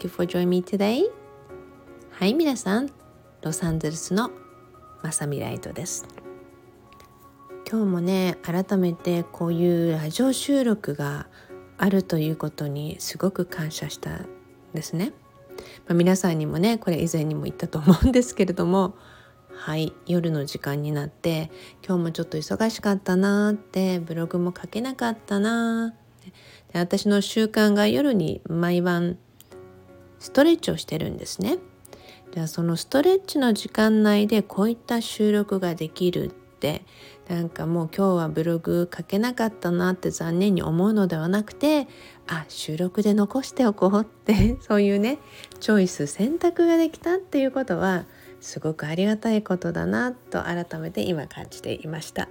Thank you for joining me today. はい皆さん、ロサンゼルスのまさみライトです。今日もね、改めてこういうラジオ収録があるということにすごく感謝したんですね。まあ、皆さんにもね、これ以前にも言ったと思うんですけれども、はい夜の時間になって今日もちょっと忙しかったなーってブログも書けなかったなで私の習慣が夜に毎晩ストレッチをしてるんですね。じゃあそのストレッチの時間内でこういった収録ができるってなんかもう今日はブログ書けなかったなって残念に思うのではなくてあ収録で残しておこうって そういうねチョイス選択ができたっていうことはすごくありがたいことだなと改めて今感じていました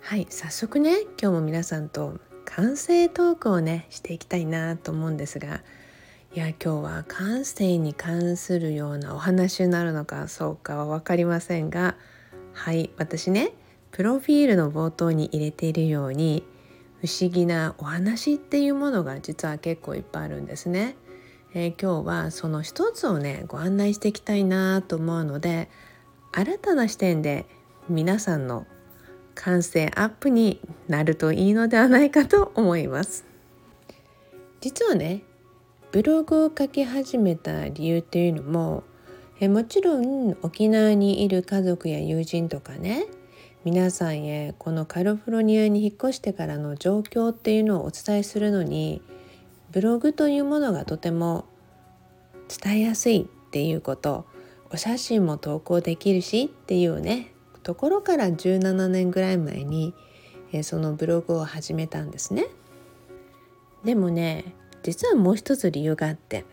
はい早速ね今日も皆さんと感性トークをねしていきたいなと思うんですがいや今日は感性に関するようなお話になるのかそうかは分かりませんがはい私ねプロフィールの冒頭に入れているように不思議なお話っていうものが実は結構いっぱいあるんですね。えー、今日はその一つをねご案内していきたいなと思うので新たな視点で皆さんの感性アップになるといいのではないかと思います実はねブログを書き始めた理由っていうのもえもちろん沖縄にいる家族や友人とかね皆さんへこのカリフォルニアに引っ越してからの状況っていうのをお伝えするのにブログというものがとても伝えやすいっていうことお写真も投稿できるしっていうねところから17年ぐらい前に、えそのブログを始めたんですね。でもね実はもう一つ理由があって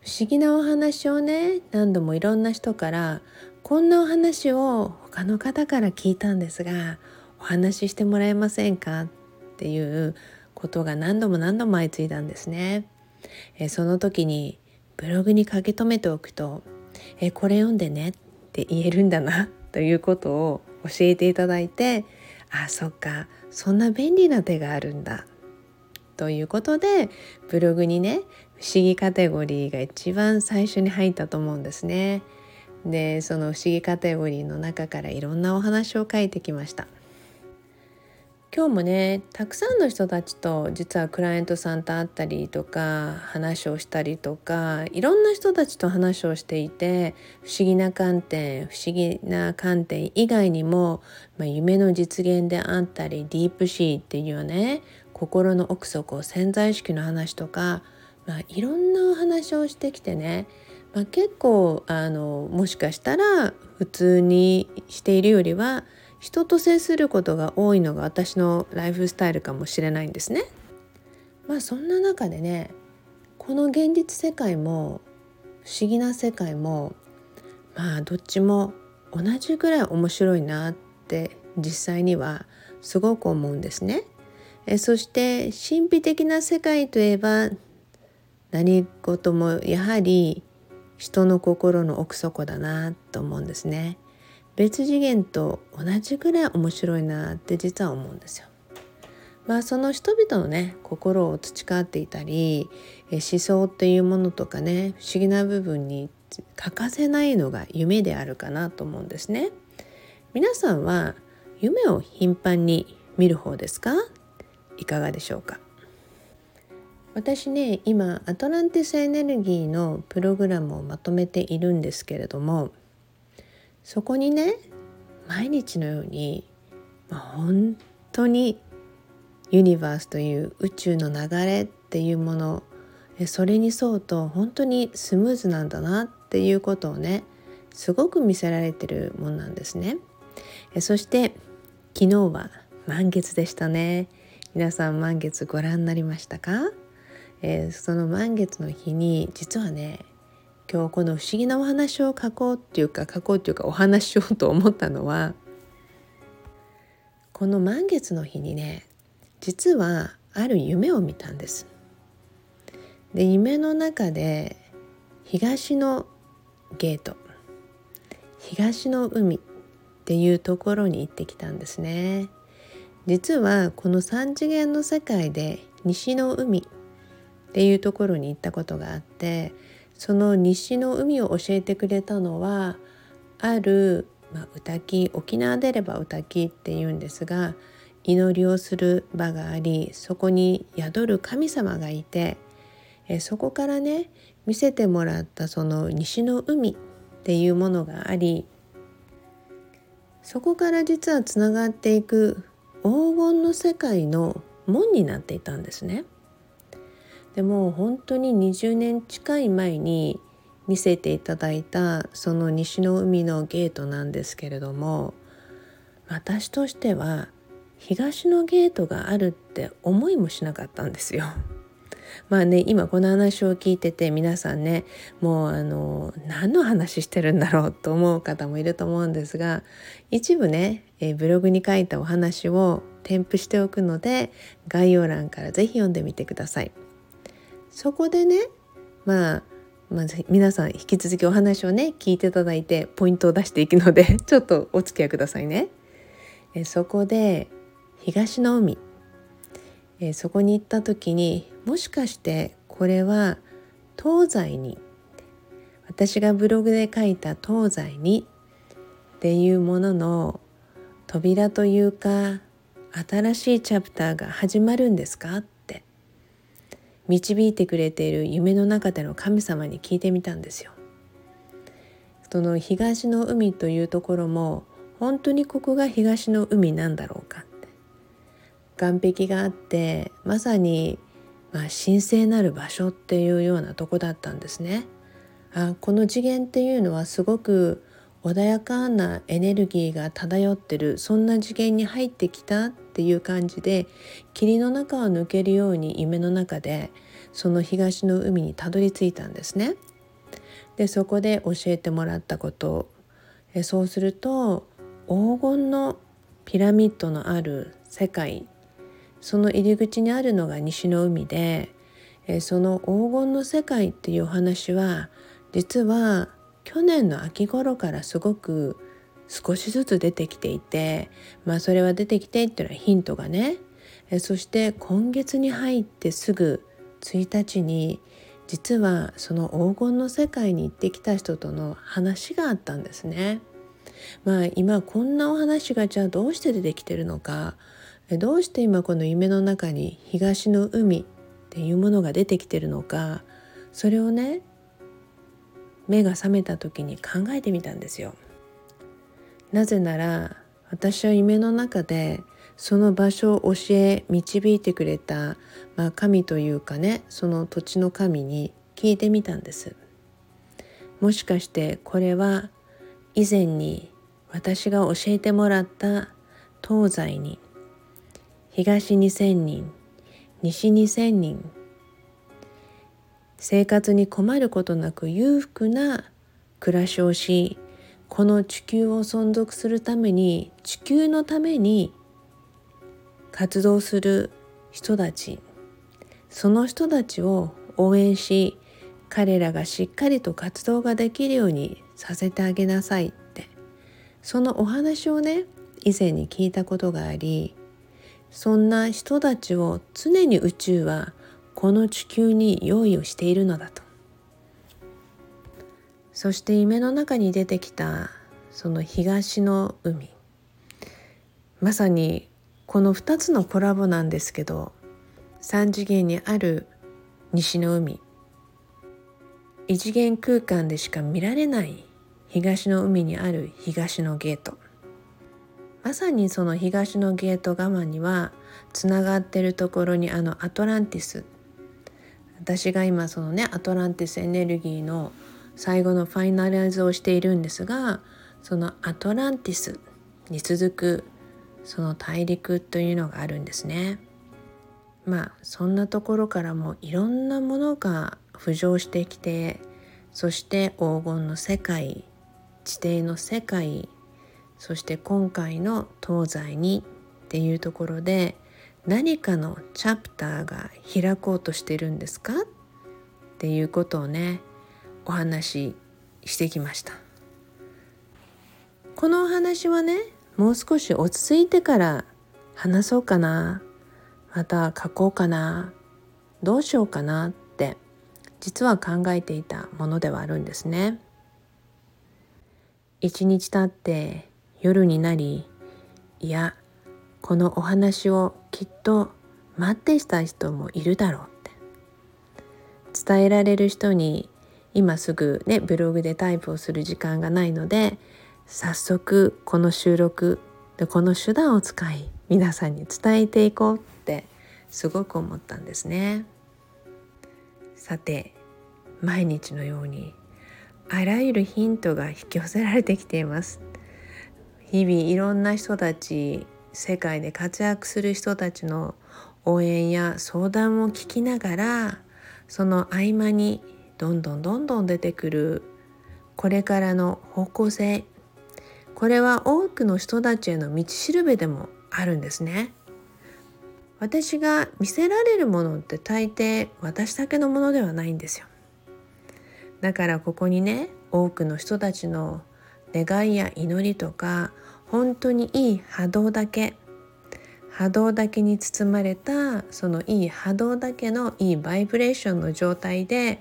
不思議なお話をね何度もいろんな人からこんなお話を他の方から聞いたんですがお話ししてもらえませんかっていうことが何度も何度も相次いだんですね。えその時にブログに書き留めておくと「えこれ読んでね」って言えるんだなということを教えていただいてあそっかそんな便利な手があるんだということでブログにね不思議カテゴリーが一番最初に入ったと思うんですね。でその不思議カテゴリーの中からいろんなお話を書いてきました。今日もねたくさんの人たちと実はクライアントさんと会ったりとか話をしたりとかいろんな人たちと話をしていて不思議な観点不思議な観点以外にも、まあ、夢の実現であったりディープシーっていうね心の奥底潜在意識の話とか、まあ、いろんなお話をしてきてねまあ、結構あのもしかしたら普通にしているよりは人と接することが多いのが私のライフスタイルかもしれないんですね。まあそんな中でねこの現実世界も不思議な世界もまあどっちも同じぐらい面白いなって実際にはすごく思うんですね。えそして神秘的な世界といえば何事もやはり人の心の奥底だなと思うんですね。別次元と同じぐらい面白いなって実は思うんですよ。まあその人々のね心を培っていたり思想っていうものとかね不思議な部分に欠かせないのが夢であるかなと思うんですね。皆さんは夢を頻繁に見る方ですか？いかがでしょうか？私ね今アトランティスエネルギーのプログラムをまとめているんですけれどもそこにね毎日のように、ま、本当にユニバースという宇宙の流れっていうものそれに沿うと本当にスムーズなんだなっていうことをねすごく見せられてるもんなんですね。そして昨日は満月でしたね。皆さん満月ご覧になりましたか、えー、その満月の日に実はね今日この不思議なお話を書こうっていうか書こうっていうかお話しようと思ったのはこの満月の日にね実はある夢を見たんです。で夢の中で東のゲート東の海っていうところに行ってきたんですね。実はこの3次元の世界で西の海っていうところに行ったことがあってその西の海を教えてくれたのはある、まあ、歌木沖縄でれば歌木っていうんですが祈りをする場がありそこに宿る神様がいてえそこからね見せてもらったその西の海っていうものがありそこから実はつながっていく黄金の世界の門になっていたんですね。でも本当に20年近い前に見せていただいたその西の海のゲートなんですけれども私としては東のゲートがあるって思いもしなかったんですよ。まあね今この話を聞いてて皆さんねもうあの何の話してるんだろうと思う方もいると思うんですが一部ね、えブログに書いたお話を添付しておくので概要欄から是非読んでみてください。そこでねまあまず皆さん引き続きお話をね聞いていただいてポイントを出していくので ちょっとお付き合いくださいね。えそこで東の海えそこに行った時にもしかしてこれは東西に私がブログで書いた東西にっていうものの扉というか新しいチャプターが始まるんですかって導いてくれている夢の中での神様に聞いてみたんですよ。その東の海というところも本当にここが東の海なんだろうかって岸壁があってまさにまあ神聖なる場所っていうようなとこだったんですね。あこの次元っていうのはすごく穏やかなエネルギーが漂ってるそんな次元に入ってきたっていう感じで霧の中を抜けるように夢の中でその東の海にたどり着いたんですね。でそこで教えてもらったことえそうすると黄金のピラミッドのある世界その入り口にあるのが西の海でえその黄金の世界っていうお話は実は去年の秋頃からすごく少しずつ出てきていてまあそれは出てきてっていうのはヒントがねえそして今月に入ってすぐ1日に実はその黄金の世界に行ってきた人との話があったんですね。まあ今こんなお話がじゃあどうして出てきてるのかどうして今この夢の中に東の海っていうものが出てきてるのかそれをね目が覚めた時に考えてみたんですよ。なぜなら私は夢の中でその場所を教え導いてくれた、まあ、神というかねその土地の神に聞いてみたんです。もしかしてこれは以前に私が教えてもらった東西に東2,000人西2,000人。生活に困ることなく裕福な暮らしをしこの地球を存続するために地球のために活動する人たち。その人たちを応援し彼らがしっかりと活動ができるようにさせてあげなさいって。そのお話をね以前に聞いたことがありそんな人たちを常に宇宙はこの地球に用意をしているのだと。そして夢の中に出てきたその東の海。まさにこの2つのコラボなんですけど3次元にある西の海。異次元空間でしか見られない東の海にある東のゲート。まさにその東のゲート側にはつながってるところにあのアトランティス私が今そのねアトランティスエネルギーの最後のファイナライズをしているんですがそのアトランティスに続くその大陸というのがあるんですね。まあそんなところからもいろんなものが浮上してきてそして黄金の世界地底の世界そして今回の東西にっていうところで何かのチャプターが開こうとしてるんですかっていうことをねお話ししてきましたこのお話はねもう少し落ち着いてから話そうかなまた書こうかなどうしようかなって実は考えていたものではあるんですね。一日経って夜になりいやこのお話をきっと待っていた人もいるだろうって伝えられる人に今すぐねブログでタイプをする時間がないので早速この収録でこの手段を使い皆さんに伝えていこうってすごく思ったんですね。さて毎日のようにあらゆるヒントが引き寄せられてきています日々いろんな人たち世界で活躍する人たちの応援や相談を聞きながらその合間にどんどんどんどん出てくるこれからの方向性。これは多くの人たちへの道しるべでもあるんですね。私が見せられるものって大抵私だけのものではないんですよ。だからここにね多くの人たちの願いや祈りとか本当にいい波動だけ波動だけに包まれたそのいい波動だけのいいバイブレーションの状態で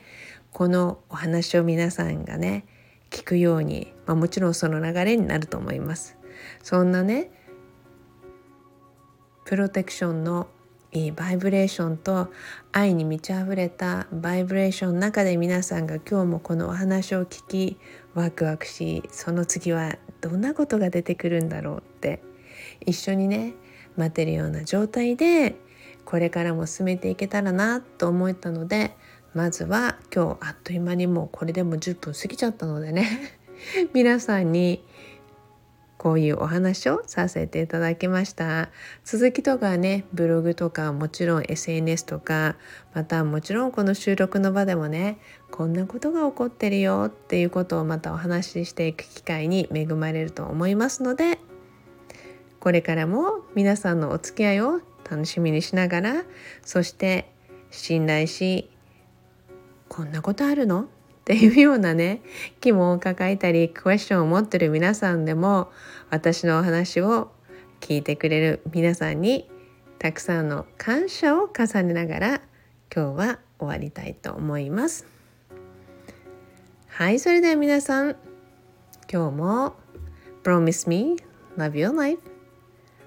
このお話を皆さんがね聞くように、まあ、もちろんその流れになると思います。そんなねプロテクションのいいバイブレーションと愛に満ち溢れたバイブレーションの中で皆さんが今日もこのお話を聞きワクワクしその次はどんなことが出てくるんだろうって一緒にね待てるような状態でこれからも進めていけたらなと思ったのでまずは今日あっという間にもうこれでも10分過ぎちゃったのでね皆さんにこういうお話をさせていただきました。続きとかねブログとかもちろん SNS とかまたもちろんこの収録の場でもねこんなことが起こってるよっていうことをまたお話ししていく機会に恵まれると思いますのでこれからも皆さんのお付き合いを楽しみにしながらそして信頼しこんなことあるの？っていうようなね疑問を抱えたりクエスチョンを持ってる皆さんでも私のお話を聞いてくれる皆さんにたくさんの感謝を重ねながら今日は終わりたいと思います。はいそれでは皆さん今日も Promise me love your life.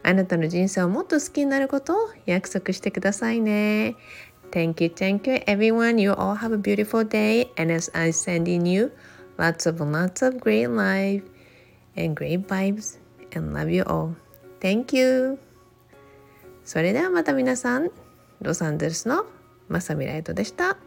あなたの人生をもっと好きになることを約束してくださいね。Thank you, thank you, everyone. You all have a beautiful day. And as I sending you lots of lots of great life and great vibes and love you all. Thank you. それではまた皆さん、ロサンゼルスのマサミライトでした。